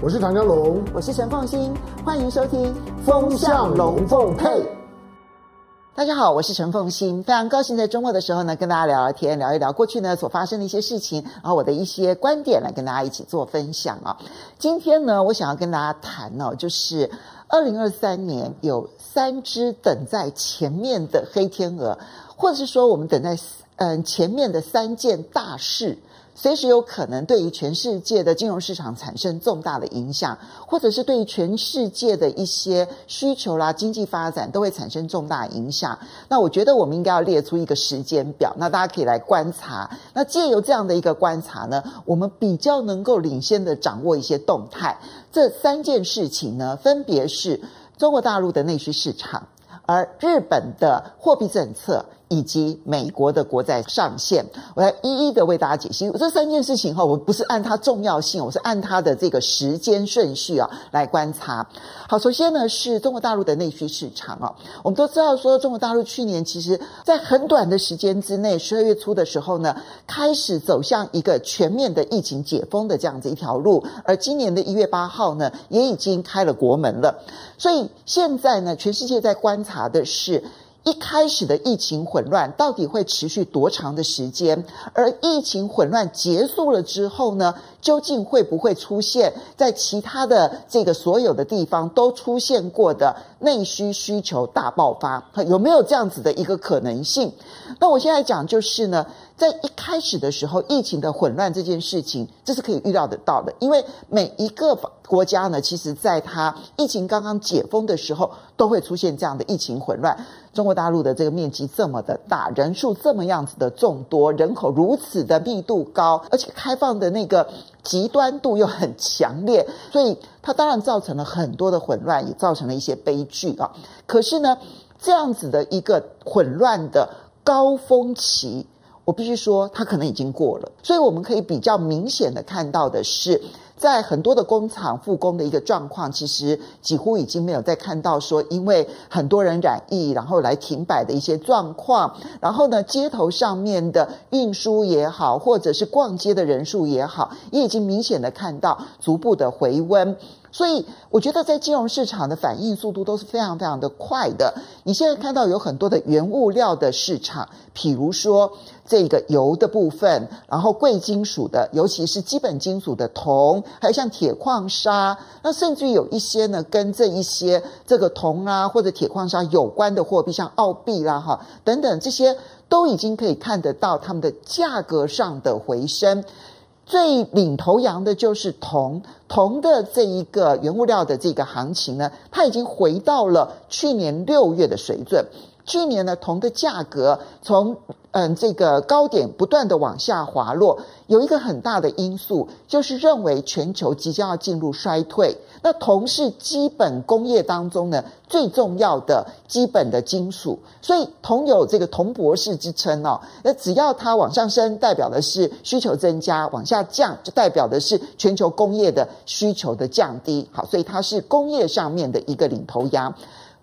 我是唐江龙，我是陈凤新，欢迎收听《风向龙凤配》。大家好，我是陈凤欣，非常高兴在周末的时候呢，跟大家聊聊天，聊一聊过去呢所发生的一些事情，然后我的一些观点来跟大家一起做分享啊。今天呢，我想要跟大家谈哦，就是二零二三年有三只等在前面的黑天鹅，或者是说我们等在嗯前面的三件大事。随时有可能对于全世界的金融市场产生重大的影响，或者是对于全世界的一些需求啦、经济发展都会产生重大影响。那我觉得我们应该要列出一个时间表，那大家可以来观察。那借由这样的一个观察呢，我们比较能够领先的掌握一些动态。这三件事情呢，分别是中国大陆的内需市场，而日本的货币政策。以及美国的国债上限，我来一一的为大家解析这三件事情哈。我不是按它重要性，我是按它的这个时间顺序啊来观察。好，首先呢是中国大陆的内需市场啊，我们都知道说中国大陆去年其实在很短的时间之内，十二月初的时候呢，开始走向一个全面的疫情解封的这样子一条路，而今年的一月八号呢，也已经开了国门了。所以现在呢，全世界在观察的是。一开始的疫情混乱到底会持续多长的时间？而疫情混乱结束了之后呢，究竟会不会出现在其他的这个所有的地方都出现过的内需需求大爆发？有没有这样子的一个可能性？那我现在讲就是呢。在一开始的时候，疫情的混乱这件事情，这是可以预料得到的，因为每一个国家呢，其实在它疫情刚刚解封的时候，都会出现这样的疫情混乱。中国大陆的这个面积这么的大，人数这么样子的众多，人口如此的密度高，而且开放的那个极端度又很强烈，所以它当然造成了很多的混乱，也造成了一些悲剧啊。可是呢，这样子的一个混乱的高峰期。我必须说，它可能已经过了，所以我们可以比较明显的看到的是，在很多的工厂复工的一个状况，其实几乎已经没有再看到说，因为很多人染疫，然后来停摆的一些状况。然后呢，街头上面的运输也好，或者是逛街的人数也好，也已经明显的看到逐步的回温。所以，我觉得在金融市场的反应速度都是非常非常的快的。你现在看到有很多的原物料的市场，譬如说这个油的部分，然后贵金属的，尤其是基本金属的铜，还有像铁矿砂，那甚至于有一些呢，跟这一些这个铜啊或者铁矿砂有关的货币，像澳币啦哈等等，这些都已经可以看得到它们的价格上的回升。最领头羊的就是铜，铜的这一个原物料的这个行情呢，它已经回到了去年六月的水准。去年呢，铜的价格从嗯这个高点不断的往下滑落，有一个很大的因素就是认为全球即将要进入衰退。那铜是基本工业当中呢最重要的基本的金属，所以铜有这个铜博士之称哦。那只要它往上升，代表的是需求增加；往下降，就代表的是全球工业的需求的降低。好，所以它是工业上面的一个领头羊。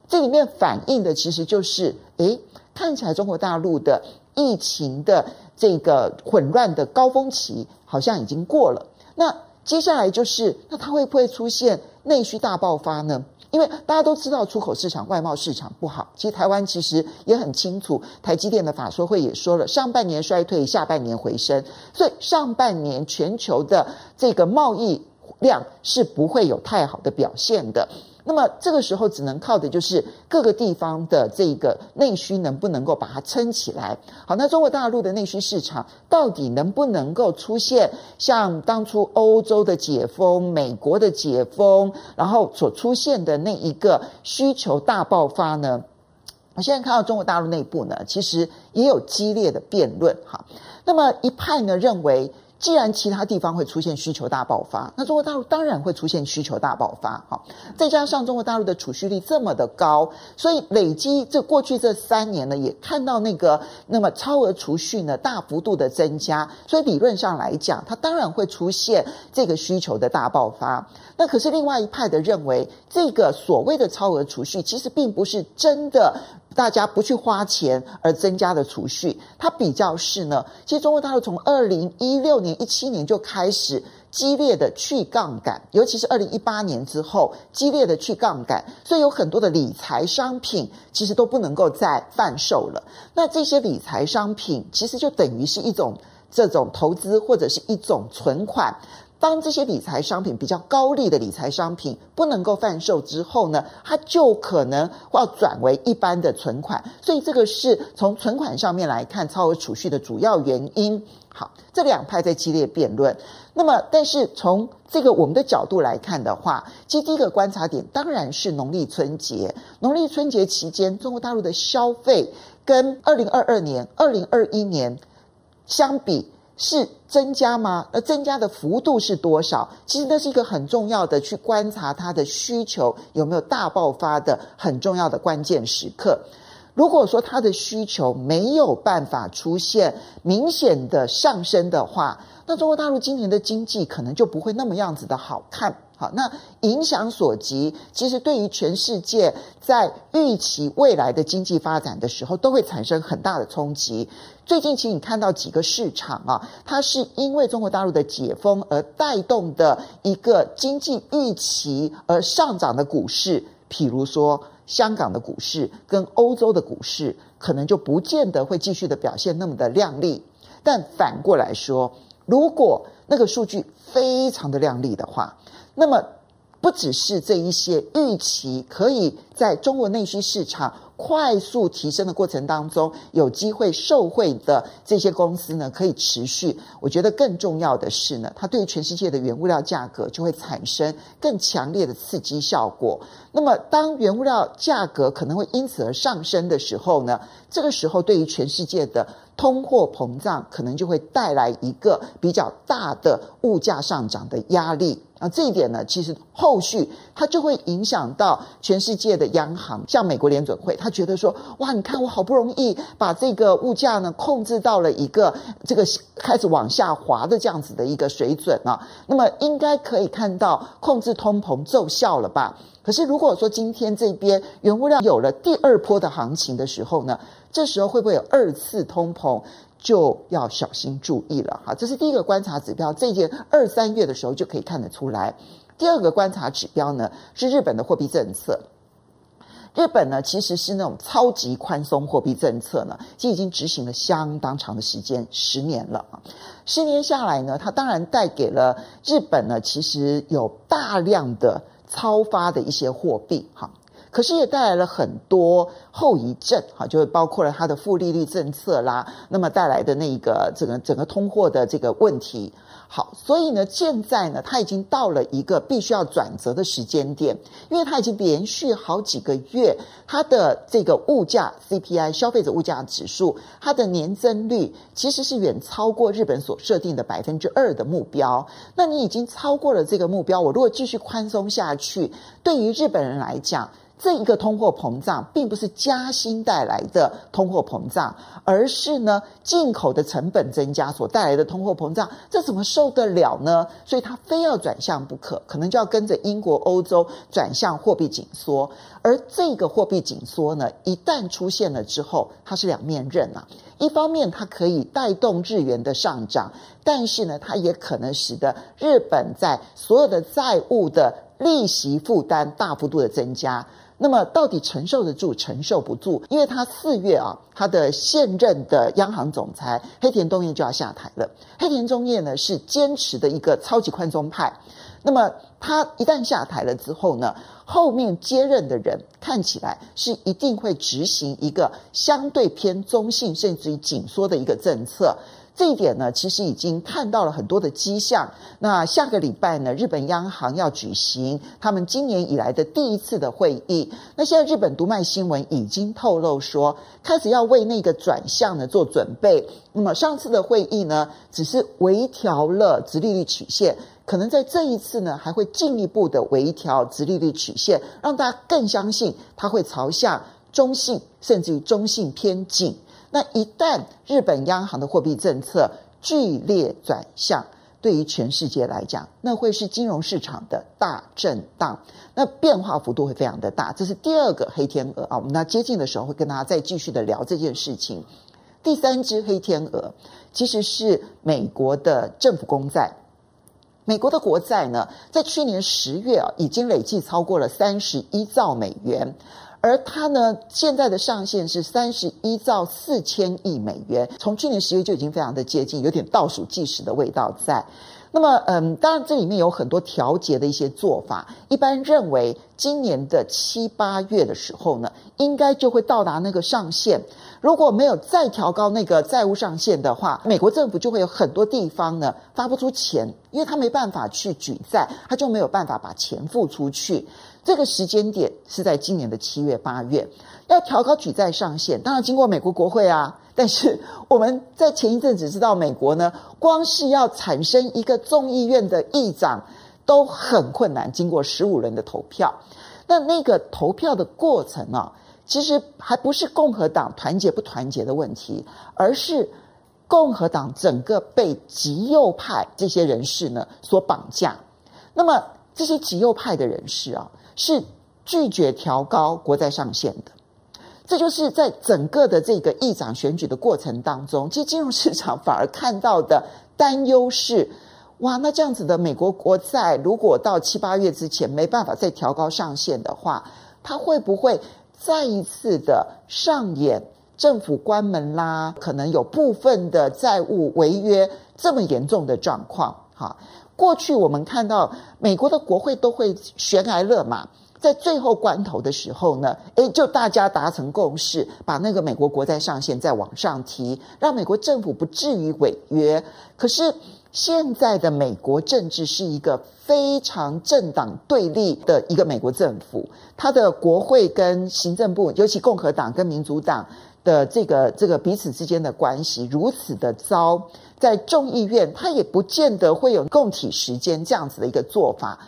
这里面反映的其实就是，诶，看起来中国大陆的疫情的这个混乱的高峰期好像已经过了。那接下来就是，那它会不会出现内需大爆发呢？因为大家都知道出口市场、外贸市场不好。其实台湾其实也很清楚，台积电的法说会也说了，上半年衰退，下半年回升。所以上半年全球的这个贸易量是不会有太好的表现的。那么这个时候只能靠的就是各个地方的这个内需能不能够把它撑起来。好，那中国大陆的内需市场到底能不能够出现像当初欧洲的解封、美国的解封，然后所出现的那一个需求大爆发呢？我现在看到中国大陆内部呢，其实也有激烈的辩论。哈，那么一派呢认为。既然其他地方会出现需求大爆发，那中国大陆当然会出现需求大爆发。好，再加上中国大陆的储蓄率这么的高，所以累积这过去这三年呢，也看到那个那么超额储蓄呢大幅度的增加，所以理论上来讲，它当然会出现这个需求的大爆发。那可是另外一派的认为，这个所谓的超额储蓄其实并不是真的。大家不去花钱而增加的储蓄，它比较是呢。其实中国大陆从二零一六年、一七年就开始激烈的去杠杆，尤其是二零一八年之后激烈的去杠杆，所以有很多的理财商品其实都不能够再贩售了。那这些理财商品其实就等于是一种这种投资或者是一种存款。当这些理财商品比较高利的理财商品不能够贩售之后呢，它就可能要转为一般的存款。所以这个是从存款上面来看超额储蓄的主要原因。好，这两派在激烈辩论。那么，但是从这个我们的角度来看的话，其实第一个观察点当然是农历春节。农历春节期间，中国大陆的消费跟二零二二年、二零二一年相比是增加吗？那增加的幅度是多少？其实那是一个很重要的去观察它的需求有没有大爆发的很重要的关键时刻。如果说它的需求没有办法出现明显的上升的话，那中国大陆今年的经济可能就不会那么样子的好看。好，那影响所及，其实对于全世界在预期未来的经济发展的时候，都会产生很大的冲击。最近，其实你看到几个市场啊，它是因为中国大陆的解封而带动的一个经济预期而上涨的股市，譬如说。香港的股市跟欧洲的股市可能就不见得会继续的表现那么的亮丽，但反过来说，如果那个数据非常的亮丽的话，那么不只是这一些预期可以在中国内需市场。快速提升的过程当中，有机会受惠的这些公司呢，可以持续。我觉得更重要的是呢，它对于全世界的原物料价格就会产生更强烈的刺激效果。那么，当原物料价格可能会因此而上升的时候呢，这个时候对于全世界的通货膨胀可能就会带来一个比较大的物价上涨的压力。这一点呢，其实后续它就会影响到全世界的央行，像美国联准会，他觉得说，哇，你看我好不容易把这个物价呢控制到了一个这个开始往下滑的这样子的一个水准啊，那么应该可以看到控制通膨奏效了吧？可是如果说今天这边原物料有了第二波的行情的时候呢，这时候会不会有二次通膨？就要小心注意了哈，这是第一个观察指标，这件二三月的时候就可以看得出来。第二个观察指标呢是日本的货币政策，日本呢其实是那种超级宽松货币政策呢，其实已经执行了相当长的时间，十年了啊，十年下来呢，它当然带给了日本呢，其实有大量的超发的一些货币哈。可是也带来了很多后遗症，哈，就包括了它的负利率政策啦，那么带来的那个整个整个通货的这个问题。好，所以呢，现在呢，它已经到了一个必须要转折的时间点，因为它已经连续好几个月，它的这个物价 CPI 消费者物价指数，它的年增率其实是远超过日本所设定的百分之二的目标。那你已经超过了这个目标，我如果继续宽松下去，对于日本人来讲，这一个通货膨胀并不是加薪带来的通货膨胀，而是呢进口的成本增加所带来的通货膨胀，这怎么受得了呢？所以它非要转向不可，可能就要跟着英国、欧洲转向货币紧缩。而这个货币紧缩呢，一旦出现了之后，它是两面刃啊。一方面它可以带动日元的上涨，但是呢，它也可能使得日本在所有的债务的利息负担大幅度的增加。那么到底承受得住，承受不住？因为他四月啊，他的现任的央行总裁黑田东彦就要下台了。黑田东彦呢是坚持的一个超级宽松派。那么他一旦下台了之后呢，后面接任的人看起来是一定会执行一个相对偏中性甚至于紧缩的一个政策。这一点呢，其实已经看到了很多的迹象。那下个礼拜呢，日本央行要举行他们今年以来的第一次的会议。那现在日本读卖新闻已经透露说，开始要为那个转向呢做准备。那么上次的会议呢，只是微调了殖利率曲线，可能在这一次呢，还会进一步的微调殖利率曲线，让大家更相信它会朝向中性，甚至于中性偏紧。那一旦日本央行的货币政策剧烈转向，对于全世界来讲，那会是金融市场的大震荡，那变化幅度会非常的大。这是第二个黑天鹅啊，我们那接近的时候会跟大家再继续的聊这件事情。第三只黑天鹅其实是美国的政府公债。美国的国债呢，在去年十月啊，已经累计超过了三十一兆美元，而它呢，现在的上限是三十一兆四千亿美元，从去年十月就已经非常的接近，有点倒数计时的味道在。那么，嗯，当然这里面有很多调节的一些做法。一般认为，今年的七八月的时候呢，应该就会到达那个上限。如果没有再调高那个债务上限的话，美国政府就会有很多地方呢发不出钱，因为他没办法去举债，他就没有办法把钱付出去。这个时间点是在今年的七月八月，要调高举债上限，当然经过美国国会啊。但是我们在前一阵子知道，美国呢，光是要产生一个众议院的议长都很困难，经过十五轮的投票。那那个投票的过程啊，其实还不是共和党团结不团结的问题，而是共和党整个被极右派这些人士呢所绑架。那么这些极右派的人士啊，是拒绝调高国债上限的。这就是在整个的这个议长选举的过程当中，其实金融市场反而看到的担忧是：哇，那这样子的美国国债，如果到七八月之前没办法再调高上限的话，它会不会再一次的上演政府关门啦？可能有部分的债务违约这么严重的状况？哈，过去我们看到美国的国会都会悬崖勒马。在最后关头的时候呢，诶，就大家达成共识，把那个美国国债上限再往上提，让美国政府不至于违约。可是现在的美国政治是一个非常政党对立的一个美国政府，它的国会跟行政部，尤其共和党跟民主党的这个这个彼此之间的关系如此的糟，在众议院它也不见得会有共体时间这样子的一个做法。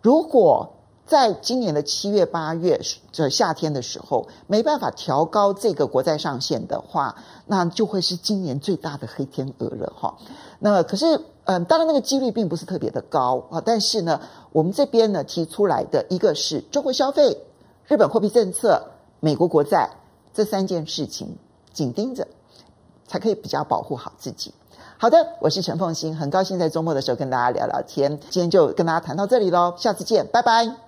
如果在今年的七月八月这夏天的时候，没办法调高这个国债上限的话，那就会是今年最大的黑天鹅了哈。那可是，嗯，当然那个几率并不是特别的高啊。但是呢，我们这边呢提出来的一个是中国消费、日本货币政策、美国国债这三件事情紧盯着，才可以比较保护好自己。好的，我是陈凤欣，很高兴在周末的时候跟大家聊聊天。今天就跟大家谈到这里喽，下次见，拜拜。